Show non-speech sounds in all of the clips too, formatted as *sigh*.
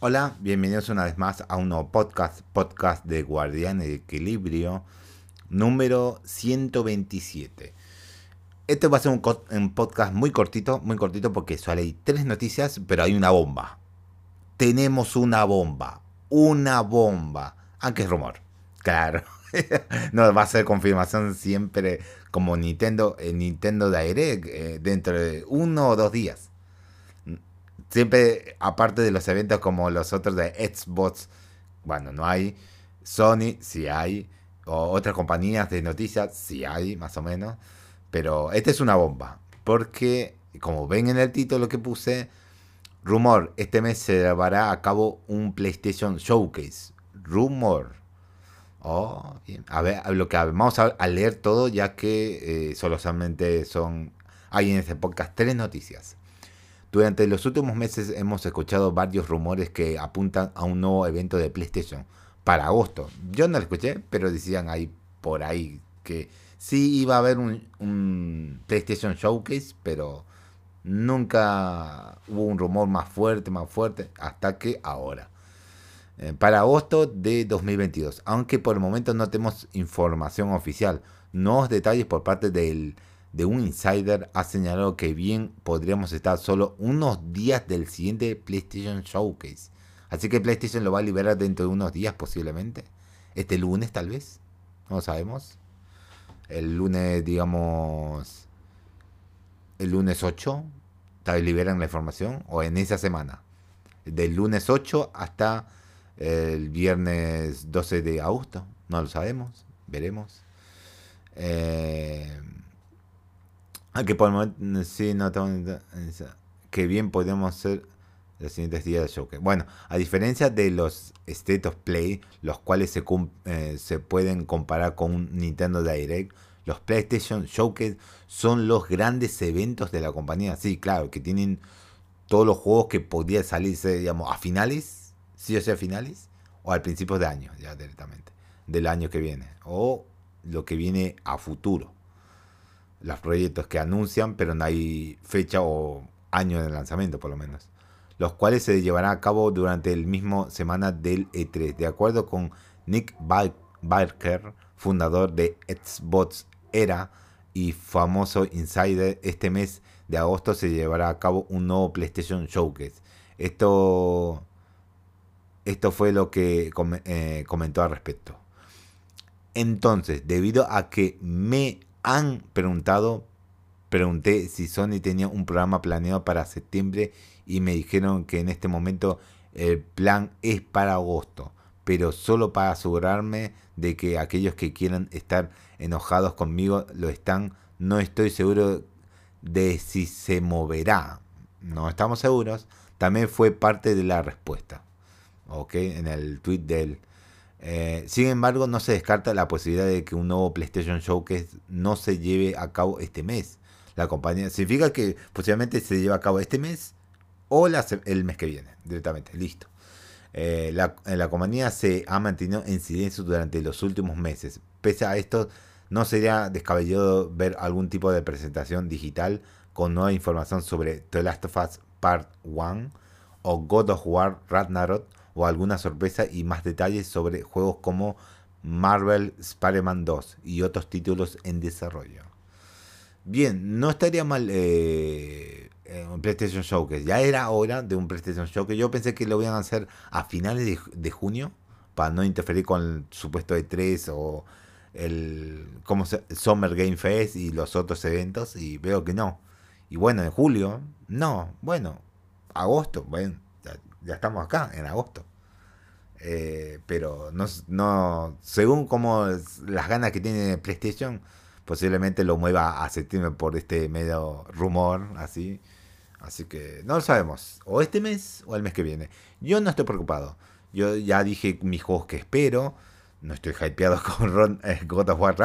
Hola, bienvenidos una vez más a un nuevo podcast, podcast de Guardián Equilibrio, número 127. Este va a ser un, podcast muy cortito, muy cortito porque solo hay tres noticias, pero hay una bomba. Tenemos una bomba, una bomba, aunque es rumor, claro. *laughs* no va a ser confirmación siempre como Nintendo, eh, Nintendo Direct eh, dentro de uno o dos días siempre, aparte de los eventos como los otros de Xbox, bueno, no hay. Sony, sí hay. O otras compañías de noticias, sí hay, más o menos. Pero esta es una bomba. Porque, como ven en el título que puse, rumor, este mes se llevará a cabo un PlayStation Showcase. Rumor. Oh, bien. A ver, lo que vamos a, leer todo, ya que eh, solamente son. Hay en este podcast tres noticias. Durante los últimos meses hemos escuchado varios rumores que apuntan a un nuevo evento de PlayStation para agosto. Yo no lo escuché, pero decían ahí por ahí que sí iba a haber un, PlayStation Showcase, pero nunca hubo un rumor más fuerte, más fuerte, hasta que ahora. Eh, para agosto de 2022, aunque por el momento no tenemos información oficial, nuevos detalles por parte del de un insider ha señalado que bien podríamos estar solo unos días del siguiente PlayStation Showcase. Así que PlayStation lo va a liberar dentro de unos días posiblemente. Este lunes tal vez. No lo sabemos. El lunes, digamos... El lunes 8. Tal vez liberan la información. O en esa semana. Del lunes 8 hasta el viernes 12 de agosto. No lo sabemos. Veremos. Eh, que por el momento sí, no que bien podemos ser los siguientes días de showcase. Bueno, a diferencia de los State of Play, los cuales se, eh, se pueden comparar con un Nintendo Direct, los PlayStation Showcase son los grandes eventos de la compañía. Sí, claro, que tienen todos los juegos que podrían salirse, digamos, a finales, sí o sea, a finales, o al principio de año, ya directamente, del año que viene, o lo que viene a futuro los proyectos que anuncian, pero no hay fecha o año de lanzamiento por lo menos, los cuales se llevarán a cabo durante el mismo semana del E3. De acuerdo con Nick Barker, fundador de Xbox Era y famoso insider, este mes de agosto se llevará a cabo un nuevo PlayStation Showcase. Esto, esto fue lo que eh, comentó al respecto. Entonces, debido a que me han preguntado, pregunté si Sony tenía un programa planeado para septiembre y me dijeron que en este momento el plan es para agosto, pero solo para asegurarme de que aquellos que quieran estar enojados conmigo lo están, no estoy seguro de si se moverá. No estamos seguros. También fue parte de la respuesta. Ok, en el tweet del eh, sin embargo, no se descarta la posibilidad de que un nuevo PlayStation Showcase no se lleve a cabo este mes. La compañía significa que posiblemente se lleve a cabo este mes o el mes que viene, directamente, listo. Eh, la, la, compañía se ha mantenido en silencio durante los últimos meses. Pese a esto, no sería descabellado ver algún tipo de presentación digital con nueva información sobre The Last of Us Part 1 o God of War Ragnarok o alguna sorpresa y más detalles sobre juegos como Marvel Spider-Man 2 y otros títulos en desarrollo. Bien, no estaría mal eh, un PlayStation Showcase. Ya era hora de un PlayStation Showcase. Yo pensé que lo iban a hacer a finales de, junio para no interferir con el supuesto de 3 o el como Summer Game Fest y los otros eventos y veo que no. Y bueno, en julio, no, bueno, agosto, bueno, ya estamos acá, en agosto. Eh, pero no, no, según como las ganas que tiene PlayStation, posiblemente lo mueva a septiembre por este medio rumor, así. Así que no lo sabemos, o este mes o el mes que viene. Yo no estoy preocupado. Yo ya dije mis juegos que espero. No estoy hypeado *laughs* con Ron, eh, God of War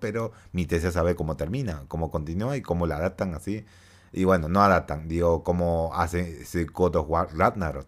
pero mi deseo saber cómo termina, cómo continúa y cómo la adaptan así. Y bueno, no adaptan, digo, cómo hace ese God of War Ragnarok.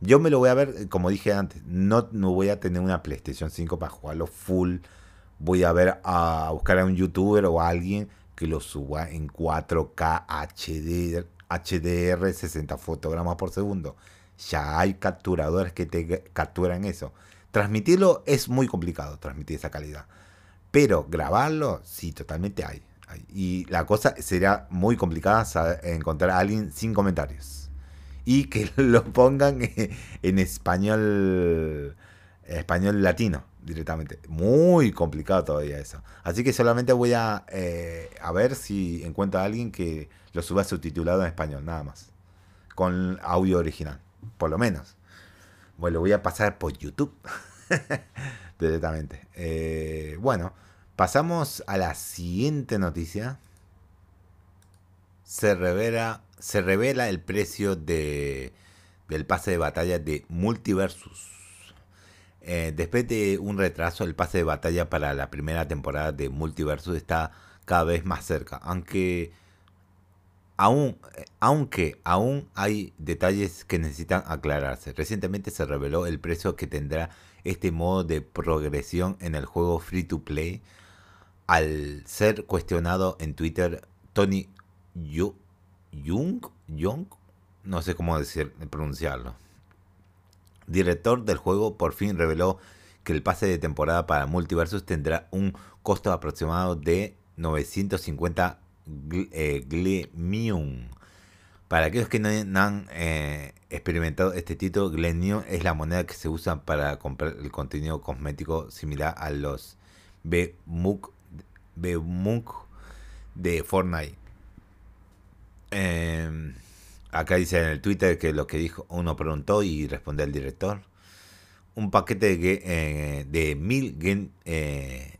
Yo me lo voy a ver, como dije antes, no, no voy a tener una PlayStation 5 para jugarlo full. Voy a ver a buscar a un youtuber o a alguien que lo suba en 4K HD, HDR 60 fotogramas por segundo. ya hay capturadores que te capturan eso. Transmitirlo es muy complicado, transmitir esa calidad. Pero grabarlo, sí, totalmente hay. Y la cosa sería muy complicada encontrar a alguien sin comentarios. Y que *laughs* lo pongan en español, español latino directamente. Muy complicado todavía eso. Así que solamente voy a, eh, a ver si encuentro a alguien que lo suba subtitulado en español, nada más. Con audio original, por lo menos. Bueno, lo voy a pasar por YouTube. *laughs* directamente. Eh, bueno, pasamos a la siguiente noticia. Se revela, se revela el precio de, del pase de batalla de Multiversus. Eh, después de un retraso, el pase de batalla para la primera temporada de Multiversus está cada vez más cerca, aunque aún, aunque aún hay detalles que necesitan aclararse. Recientemente se reveló el precio que tendrá este modo de progresión en el juego free to play al ser cuestionado en Twitter Tony Young, no sé cómo decir, pronunciarlo director del juego, por fin reveló que el pase de temporada para Multiversus tendrá un costo aproximado de 950 Glemium. Para aquellos que no, han eh, experimentado este título, Glemium es la moneda que se usa para comprar el contenido cosmético similar a los B-Muk de Fortnite. Eh, Acá dice en el Twitter que lo que dijo uno preguntó y respondió el director. Un paquete de, eh, de mil gen, eh,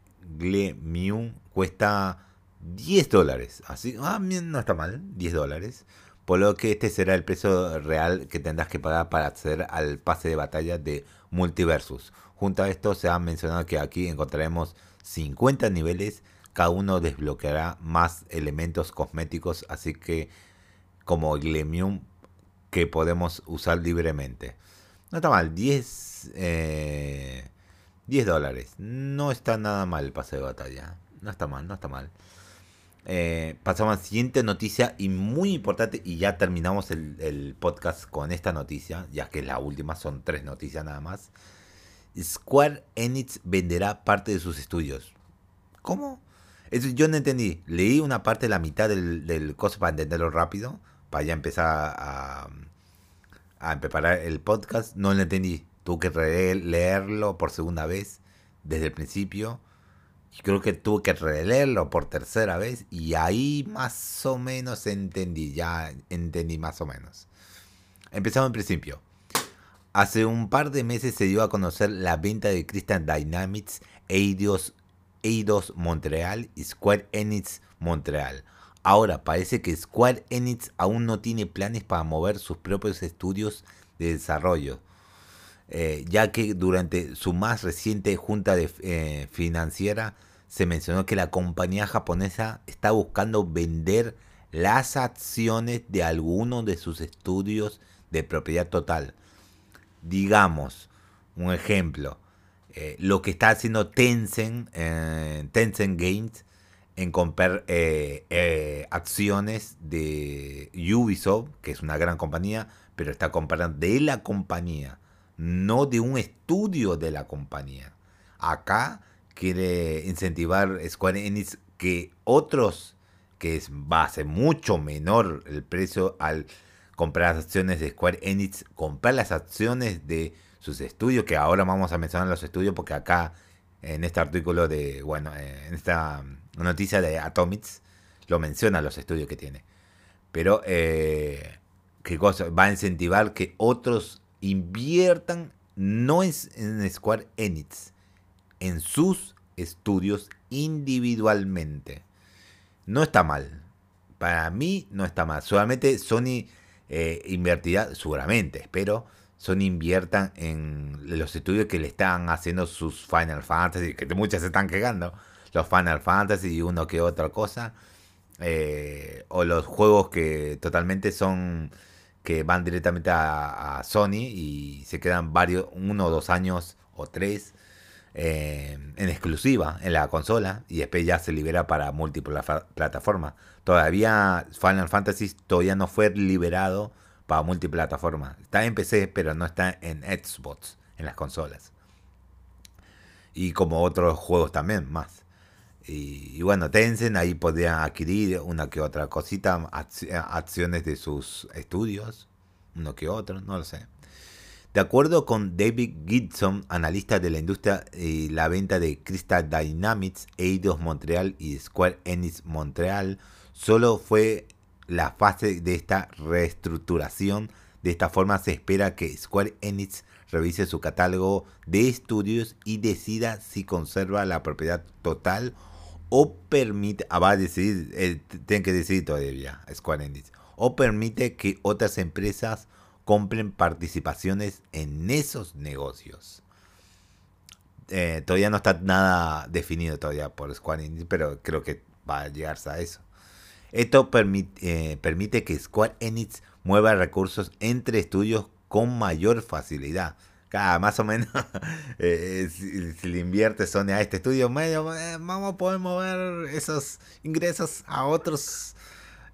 cuesta 10 dólares. Así, ah, no está mal, 10 dólares. Por lo que este será el precio real que tendrás que pagar para acceder al pase de batalla de Multiversus. Junto a esto se ha mencionado que aquí encontraremos 50 niveles. Cada uno desbloqueará más elementos cosméticos. Así que como Glemium que podemos usar libremente. No está mal, 10, eh, 10 dólares. No está nada mal el pase de batalla. No está mal, no está mal. Eh, pasamos a la siguiente noticia y muy importante y ya terminamos el, el, podcast con esta noticia, ya que la última, son tres noticias nada más. Square Enix venderá parte de sus estudios. ¿Cómo? Eso yo no entendí. Leí una parte de la mitad del, del coso para entenderlo rápido para ya empezar a, preparar el podcast, no lo entendí. Tuve que leerlo por segunda vez desde el principio. Y creo que tuve que releerlo por tercera vez y ahí más o menos entendí, ya entendí más o menos. Empezamos en principio. Hace un par de meses se dio a conocer la venta de Crystal Dynamics, Eidos, Eidos Montreal y Square Enix Montreal Ahora, parece que Square Enix aún no tiene planes para mover sus propios estudios de desarrollo, eh, ya que durante su más reciente junta eh, financiera se mencionó que la compañía japonesa está buscando vender las acciones de algunos de sus estudios de propiedad total. Digamos, un ejemplo, eh, lo que está haciendo Tencent, Tencent Games en comprar eh, eh, acciones de Ubisoft, que es una gran compañía, pero está comprando de la compañía, no de un estudio de la compañía. Acá quiere incentivar Square Enix que otros, que es, va a ser mucho menor el precio al comprar las acciones de Square Enix, comprar las acciones de sus estudios, que ahora vamos a mencionar los estudios porque acá en este artículo de, bueno, en esta noticia de Atomics lo menciona los estudios que tiene. Pero, eh, ¿qué cosa? Va a incentivar que otros inviertan, no en Square Enix, en sus estudios individualmente. No está mal. Para mí no está mal. Solamente Sony eh, invertirá, seguramente, espero, Sony inviertan en los estudios que le están haciendo sus Final Fantasy, que muchas se están quejando los Final Fantasy y uno que otra cosa. Eh, o los juegos que totalmente son que van directamente a, Sony y se quedan varios, uno o dos años o tres eh, en exclusiva en la consola y después ya se libera para múltiples plataformas. Todavía Final Fantasy todavía no fue liberado para multiplataforma. Está en PC, pero no está en Xbox, en las consolas. Y como otros juegos también, más. Y, bueno, Tencent ahí podía adquirir una que otra cosita, acciones de sus estudios, uno que otro, no lo sé. De acuerdo con David Gibson, analista de la industria y la venta de Crystal Dynamics, Eidos Montreal y Square Enix Montreal, solo fue la fase de esta reestructuración. De esta forma se espera que Square Enix revise su catálogo de estudios y decida si conserva la propiedad total o permite, ah, va a decidir, eh, tienen que decidir todavía Square Enix, o permite que otras empresas compren participaciones en esos negocios. Eh, todavía no está nada definido todavía por Square Enix, pero creo que va a llegarse a eso. Esto permite, eh, permite que Square Enix mueva recursos entre estudios con mayor facilidad. Cada, más o menos, *laughs* eh, si, le invierte Sony a este estudio medio, vamos a poder mover esos ingresos a otros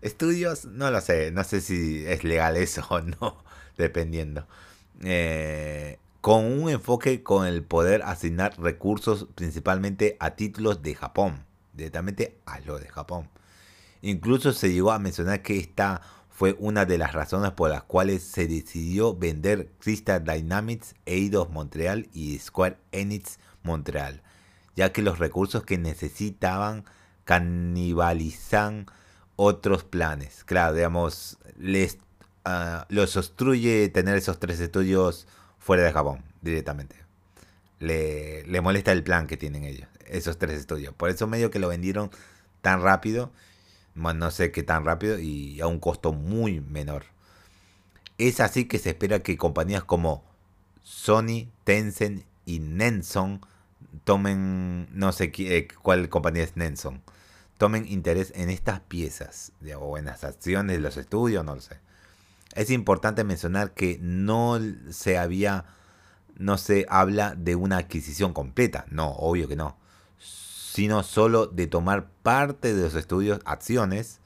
estudios. No lo sé, no sé si es legal eso o no, *laughs* dependiendo. Eh, con un enfoque con el poder asignar recursos principalmente a títulos de Japón, directamente a lo de Japón. Incluso se llegó a mencionar que esta fue una de las razones por las cuales se decidió vender Crystal Dynamics, Eidos Montreal y Square Enix Montreal, ya que los recursos que necesitaban canibalizan otros planes. Claro, digamos, les uh, los obstruye tener esos tres estudios fuera de Japón directamente. Le, le molesta el plan que tienen ellos, esos tres estudios. Por eso medio que lo vendieron tan rápido no sé qué tan rápido y a un costo muy menor. Es así que se espera que compañías como Sony, Tencent y Nenson tomen, no sé qué, cuál compañía es Nenson, tomen interés en estas piezas o en las acciones de los estudios, no lo sé. Es importante mencionar que no se había, no se habla de una adquisición completa, no, obvio que no sino solo de tomar parte de los estudios, acciones.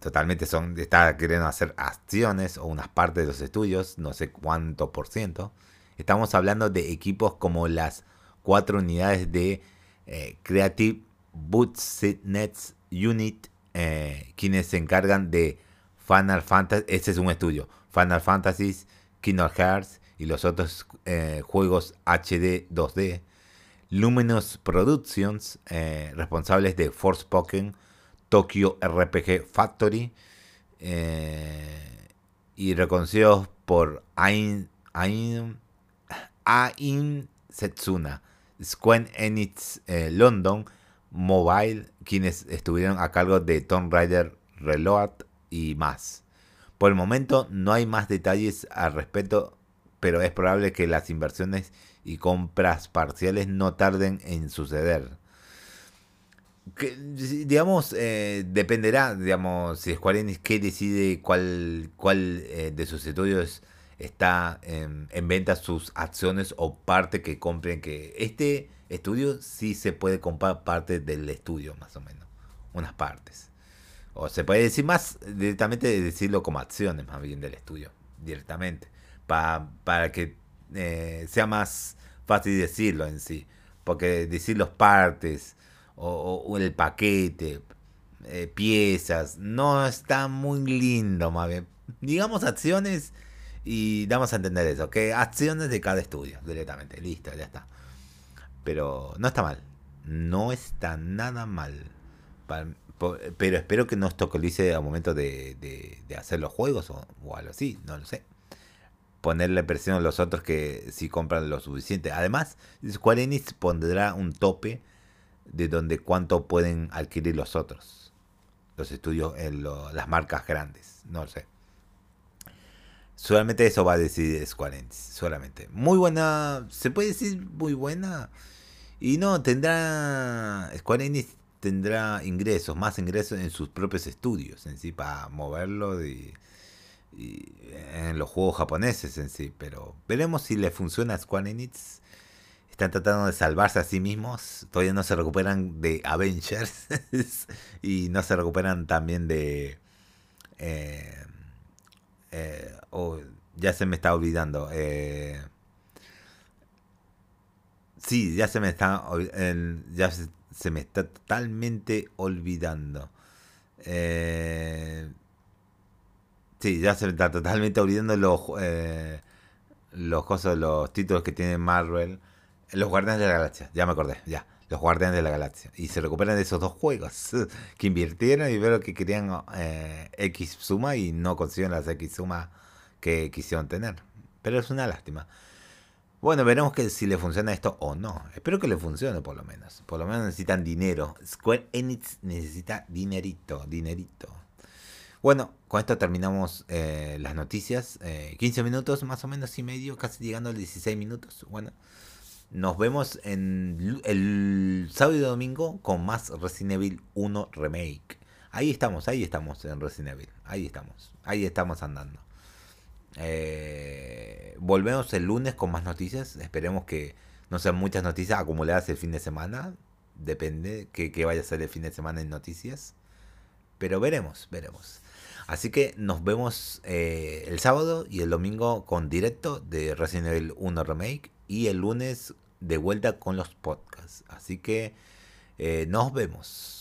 Totalmente son, está queriendo hacer acciones o unas partes de los estudios, no sé cuánto por ciento. Estamos hablando de equipos como las cuatro unidades de eh, Creative Nets Unit, eh, quienes se encargan de Final Fantasy, ese es un estudio, Final Fantasy, Kingdom Hearts y los otros eh, juegos HD 2D. Luminous Productions, eh, responsables de Forspoken, Tokyo RPG Factory, eh, y reconocidos por Ain, Ain, Ain Setsuna, Square Enix eh, London, Mobile, quienes estuvieron a cargo de Tomb Raider Reload y más. Por el momento no hay más detalles al respecto, pero es probable que las inversiones y compras parciales no tarden en suceder. Que, digamos, eh, dependerá, digamos, si Square Enix que decide cuál, cuál eh, de sus estudios está en, venta sus acciones o parte que compren. Que este estudio sí se puede comprar parte del estudio, más o menos, unas partes. O se puede decir más directamente, decirlo como acciones más bien del estudio, directamente, para que eh, sea más fácil decirlo en sí. Porque decir los partes o, el paquete, eh, piezas, no está muy lindo, más bien. Digamos acciones y damos a entender eso, que acciones de cada estudio, directamente, listo, ya está. Pero no está mal, no está nada mal. pero espero que no estocolice al momento de, de, hacer los juegos o algo así, no lo sé ponerle presión a los otros que si compran lo suficiente. Además, Square pondrá un tope de donde cuánto pueden adquirir los otros. Los estudios, en las marcas grandes. No lo sé. Solamente eso va a decidir Square. Solamente. Muy buena. Se puede decir muy buena. Y no, tendrá. Square Enix tendrá ingresos, más ingresos en sus propios estudios en sí, para moverlo de en los juegos japoneses en sí, pero veremos si le funciona a Square Enix. Están tratando de salvarse a sí mismos, todavía no se recuperan de Avengers *laughs* y no se recuperan también de... Eh, Eh, oh, ya se me está olvidando. Eh, sí, ya se me está. ya se, me está totalmente olvidando. Eh, sí, ya se está totalmente olvidando los. los cosas, los títulos que tiene Marvel. Los Guardianes de la Galaxia, ya me acordé, ya los Guardianes de la Galaxia. Y se recuperan de esos dos juegos *laughs* que invirtieron y veo que querían eh, X suma y no consiguieron las X suma que quisieron tener. Pero es una lástima. Bueno, veremos que si le funciona esto o no. Espero que le funcione por lo menos. Por lo menos necesitan dinero. Square Enix necesita dinerito, dinerito. Bueno, con esto terminamos eh, las noticias. 15 eh, minutos más o menos y medio, casi llegando a 16 minutos. Bueno. Nos vemos en el sábado y domingo con más Resident Evil 1 Remake. Ahí estamos, ahí estamos en Resident Evil. Ahí estamos, ahí estamos andando. Eh, volvemos el lunes con más noticias. Esperemos que no sean muchas noticias acumuladas el fin de semana. Depende que, que vaya a ser el fin de semana en noticias. Pero veremos, veremos. Así que nos vemos eh, el sábado y el domingo con directo de Resident Evil 1 Remake y el lunes de vuelta con los podcasts. Así que eh, nos vemos.